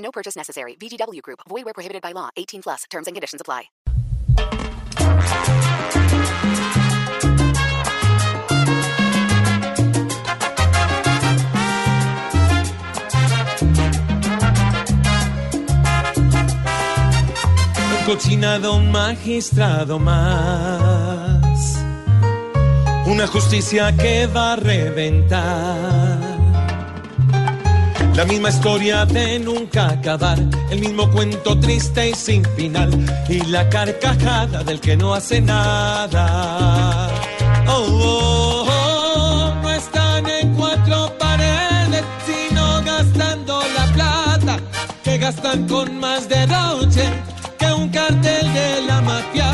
No purchase necessary. VGW Group. Void where prohibited by law. 18 plus. Terms and conditions apply. Un cochinado, un magistrado más. Una justicia que va a reventar. La misma historia de nunca acabar, el mismo cuento triste y sin final, y la carcajada del que no hace nada. Oh, oh, oh, no están en cuatro paredes, sino gastando la plata que gastan con más derroche que un cartel de la mafia.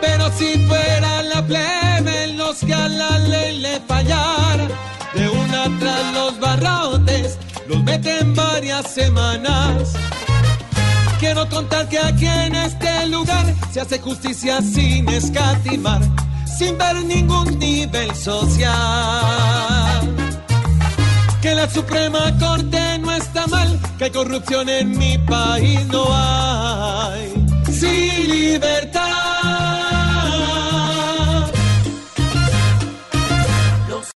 Pero si fuera la plebe los que a la ley le fallara, de una tras los barrotes los meten varias semanas. Quiero contar que aquí en este lugar se hace justicia sin escatimar, sin ver ningún nivel social. Que la Suprema Corte no está mal, que hay corrupción en mi país no hay.